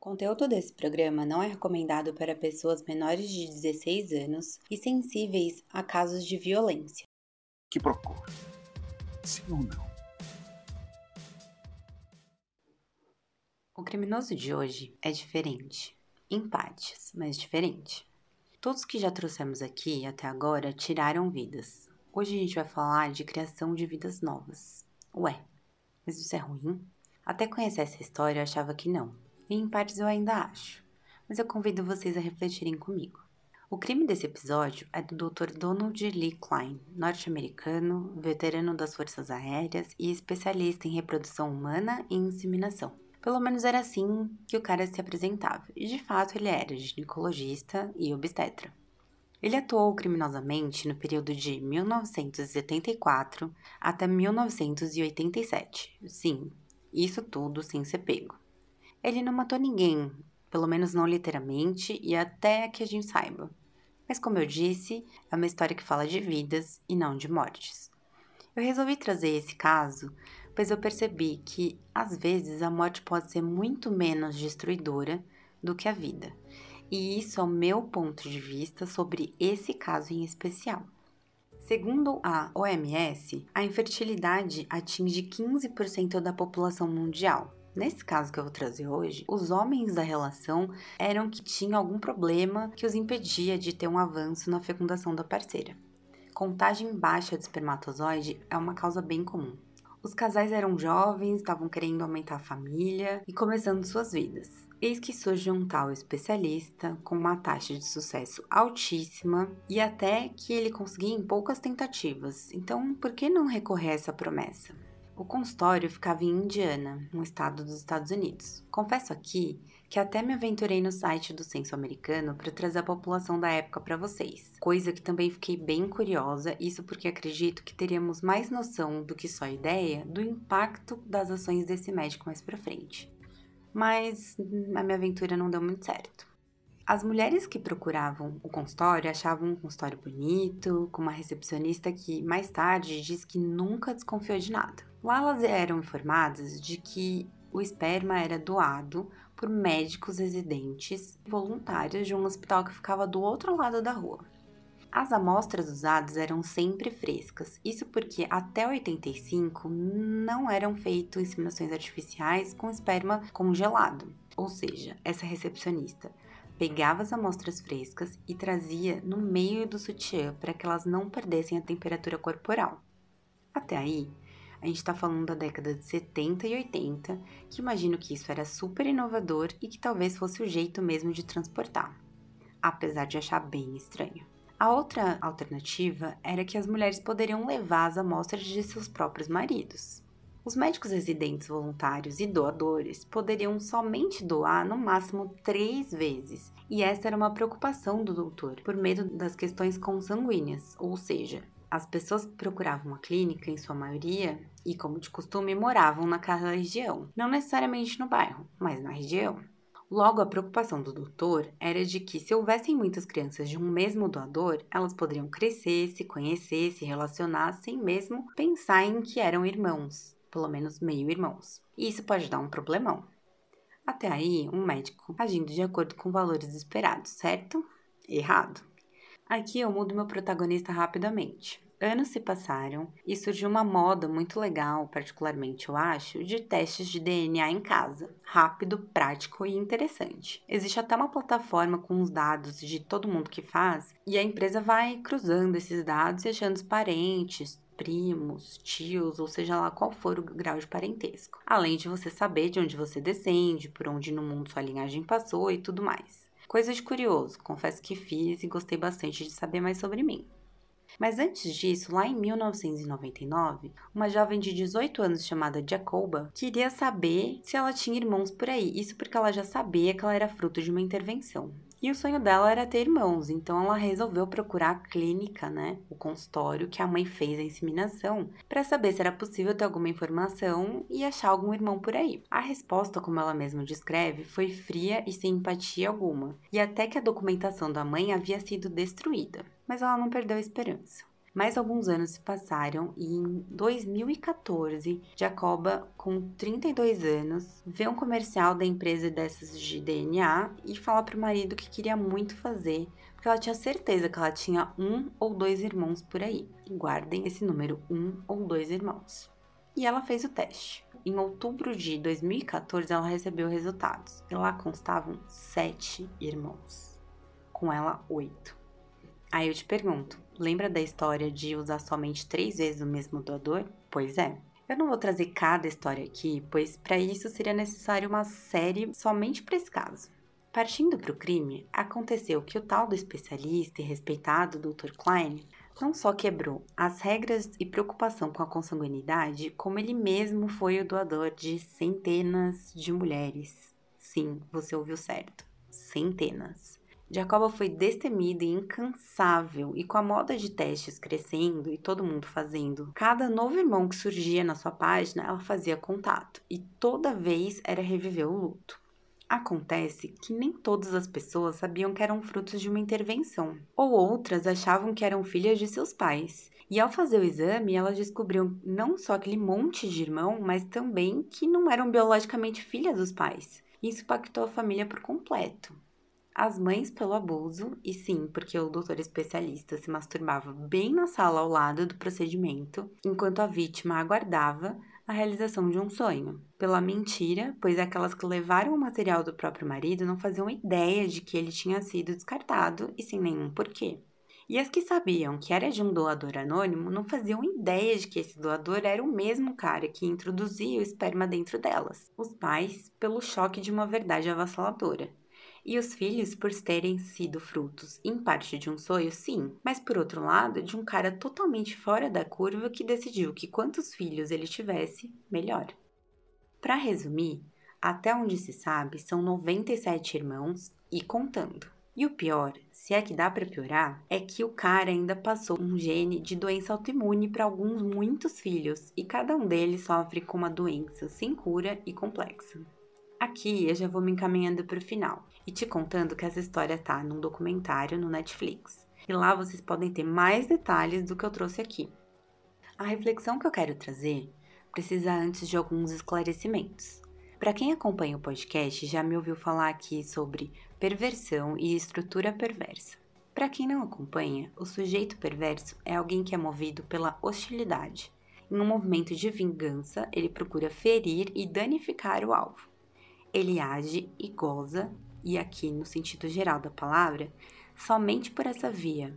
O conteúdo desse programa não é recomendado para pessoas menores de 16 anos e sensíveis a casos de violência. Que procura? Sim ou não? O criminoso de hoje é diferente. Em partes, mas diferente. Todos que já trouxemos aqui até agora tiraram vidas. Hoje a gente vai falar de criação de vidas novas. Ué, mas isso é ruim? Até conhecer essa história eu achava que não e em partes eu ainda acho, mas eu convido vocês a refletirem comigo. O crime desse episódio é do Dr. Donald Lee Klein, norte-americano, veterano das Forças Aéreas e especialista em reprodução humana e inseminação. Pelo menos era assim que o cara se apresentava, e de fato ele era ginecologista e obstetra. Ele atuou criminosamente no período de 1974 até 1987. Sim, isso tudo sem ser pego. Ele não matou ninguém, pelo menos não literalmente e até que a gente saiba. Mas como eu disse, é uma história que fala de vidas e não de mortes. Eu resolvi trazer esse caso, pois eu percebi que às vezes a morte pode ser muito menos destruidora do que a vida. E isso é o meu ponto de vista sobre esse caso em especial. Segundo a OMS, a infertilidade atinge 15% da população mundial, Nesse caso que eu vou trazer hoje, os homens da relação eram que tinham algum problema que os impedia de ter um avanço na fecundação da parceira. Contagem baixa de espermatozoide é uma causa bem comum. Os casais eram jovens, estavam querendo aumentar a família e começando suas vidas. Eis que surge um tal especialista com uma taxa de sucesso altíssima e até que ele conseguia em poucas tentativas. Então, por que não recorrer a essa promessa? O consultório ficava em Indiana, um estado dos Estados Unidos. Confesso aqui que até me aventurei no site do Censo Americano para trazer a população da época para vocês, coisa que também fiquei bem curiosa, isso porque acredito que teríamos mais noção do que só ideia do impacto das ações desse médico mais para frente. Mas a minha aventura não deu muito certo. As mulheres que procuravam o consultório achavam um consultório bonito, com uma recepcionista que mais tarde diz que nunca desconfiou de nada. Lá elas eram informadas de que o esperma era doado por médicos residentes voluntários de um hospital que ficava do outro lado da rua. As amostras usadas eram sempre frescas, isso porque até 85 não eram feitas inseminações artificiais com esperma congelado. Ou seja, essa recepcionista pegava as amostras frescas e trazia no meio do sutiã para que elas não perdessem a temperatura corporal. Até aí, a gente está falando da década de 70 e 80, que imagino que isso era super inovador e que talvez fosse o jeito mesmo de transportar, apesar de achar bem estranho. A outra alternativa era que as mulheres poderiam levar as amostras de seus próprios maridos. Os médicos residentes voluntários e doadores poderiam somente doar no máximo três vezes, e essa era uma preocupação do doutor, por medo das questões consanguíneas, ou seja, as pessoas procuravam a clínica, em sua maioria, e como de costume, moravam naquela região, não necessariamente no bairro, mas na região. Logo, a preocupação do doutor era de que, se houvessem muitas crianças de um mesmo doador, elas poderiam crescer, se conhecer, se relacionar, sem mesmo pensar em que eram irmãos pelo menos meio-irmãos. E isso pode dar um problemão. Até aí, um médico agindo de acordo com valores esperados, certo? Errado. Aqui eu mudo meu protagonista rapidamente. Anos se passaram e surgiu uma moda muito legal, particularmente eu acho, de testes de DNA em casa. Rápido, prático e interessante. Existe até uma plataforma com os dados de todo mundo que faz e a empresa vai cruzando esses dados e achando os parentes, primos, tios, ou seja lá qual for o grau de parentesco. Além de você saber de onde você descende, por onde no mundo sua linhagem passou e tudo mais. Coisa de curioso, confesso que fiz e gostei bastante de saber mais sobre mim. Mas antes disso, lá em 1999, uma jovem de 18 anos chamada Jacoba queria saber se ela tinha irmãos por aí. Isso porque ela já sabia que ela era fruto de uma intervenção. E o sonho dela era ter irmãos, então ela resolveu procurar a clínica, né, o consultório que a mãe fez a inseminação, para saber se era possível ter alguma informação e achar algum irmão por aí. A resposta, como ela mesma descreve, foi fria e sem empatia alguma, e até que a documentação da mãe havia sido destruída. Mas ela não perdeu a esperança. Mais alguns anos se passaram e em 2014, Jacoba, com 32 anos, vê um comercial da empresa dessas de DNA e fala pro marido que queria muito fazer, porque ela tinha certeza que ela tinha um ou dois irmãos por aí. Guardem esse número, um ou dois irmãos. E ela fez o teste. Em outubro de 2014, ela recebeu resultados e lá constavam sete irmãos. Com ela, oito. Aí eu te pergunto, lembra da história de usar somente três vezes o mesmo doador? Pois é. Eu não vou trazer cada história aqui, pois para isso seria necessário uma série somente para esse caso. Partindo para o crime, aconteceu que o tal do especialista e respeitado Dr. Klein não só quebrou as regras e preocupação com a consanguinidade, como ele mesmo foi o doador de centenas de mulheres. Sim, você ouviu certo. Centenas. Jacoba foi destemida e incansável, e com a moda de testes crescendo e todo mundo fazendo, cada novo irmão que surgia na sua página, ela fazia contato, e toda vez era reviver o luto. Acontece que nem todas as pessoas sabiam que eram frutos de uma intervenção, ou outras achavam que eram filhas de seus pais. E ao fazer o exame, elas descobriam não só aquele monte de irmão, mas também que não eram biologicamente filhas dos pais. Isso impactou a família por completo as mães pelo abuso, e sim, porque o doutor especialista se masturbava bem na sala ao lado do procedimento, enquanto a vítima aguardava a realização de um sonho. Pela mentira, pois aquelas que levaram o material do próprio marido não faziam ideia de que ele tinha sido descartado e sem nenhum porquê. E as que sabiam que era de um doador anônimo não faziam ideia de que esse doador era o mesmo cara que introduzia o esperma dentro delas. Os pais, pelo choque de uma verdade avassaladora e os filhos por terem sido frutos, em parte de um sonho, sim, mas por outro lado, de um cara totalmente fora da curva que decidiu que quantos filhos ele tivesse, melhor. Para resumir, até onde se sabe, são 97 irmãos e contando. E o pior, se é que dá para piorar, é que o cara ainda passou um gene de doença autoimune para alguns muitos filhos e cada um deles sofre com uma doença sem cura e complexa. Aqui eu já vou me encaminhando para o final e te contando que essa história tá num documentário no Netflix. E lá vocês podem ter mais detalhes do que eu trouxe aqui. A reflexão que eu quero trazer precisa antes de alguns esclarecimentos. Para quem acompanha o podcast, já me ouviu falar aqui sobre perversão e estrutura perversa. Para quem não acompanha, o sujeito perverso é alguém que é movido pela hostilidade. Em um movimento de vingança, ele procura ferir e danificar o alvo ele age e goza, e aqui no sentido geral da palavra, somente por essa via.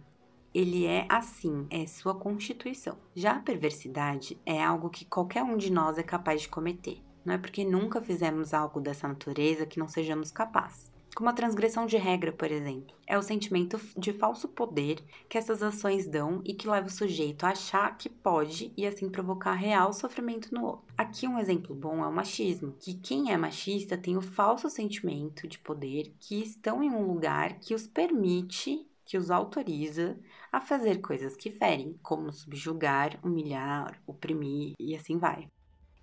Ele é assim, é sua constituição. Já a perversidade é algo que qualquer um de nós é capaz de cometer. Não é porque nunca fizemos algo dessa natureza que não sejamos capazes como a transgressão de regra, por exemplo. É o sentimento de falso poder que essas ações dão e que leva o sujeito a achar que pode e assim provocar real sofrimento no outro. Aqui um exemplo bom é o machismo, que quem é machista tem o falso sentimento de poder que estão em um lugar que os permite que os autoriza a fazer coisas que ferem, como subjugar, humilhar, oprimir e assim vai.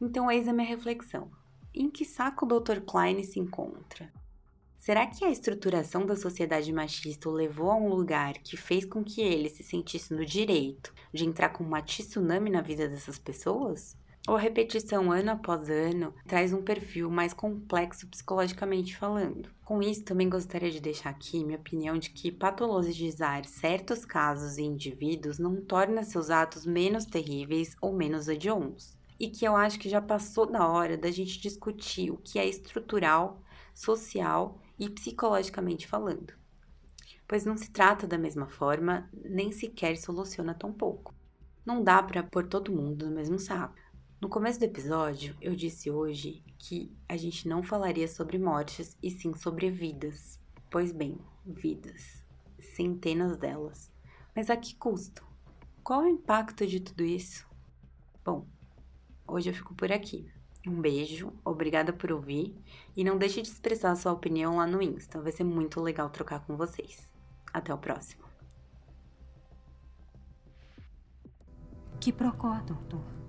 Então, eis a minha reflexão. Em que saco o Dr. Klein se encontra? Será que a estruturação da sociedade machista o levou a um lugar que fez com que ele se sentisse no direito de entrar com uma tsunami na vida dessas pessoas? Ou a repetição ano após ano traz um perfil mais complexo psicologicamente falando? Com isso, também gostaria de deixar aqui minha opinião de que patologizar certos casos e indivíduos não torna seus atos menos terríveis ou menos hediondos. E que eu acho que já passou da hora da gente discutir o que é estrutural, social e psicologicamente falando, pois não se trata da mesma forma, nem sequer soluciona tão pouco. Não dá para pôr todo mundo no mesmo saco. No começo do episódio, eu disse hoje que a gente não falaria sobre mortes e sim sobre vidas. Pois bem, vidas. Centenas delas. Mas a que custo? Qual o impacto de tudo isso? Bom, hoje eu fico por aqui. Um beijo, obrigada por ouvir e não deixe de expressar sua opinião lá no Insta, vai ser muito legal trocar com vocês. Até o próximo. Que procó, doutor?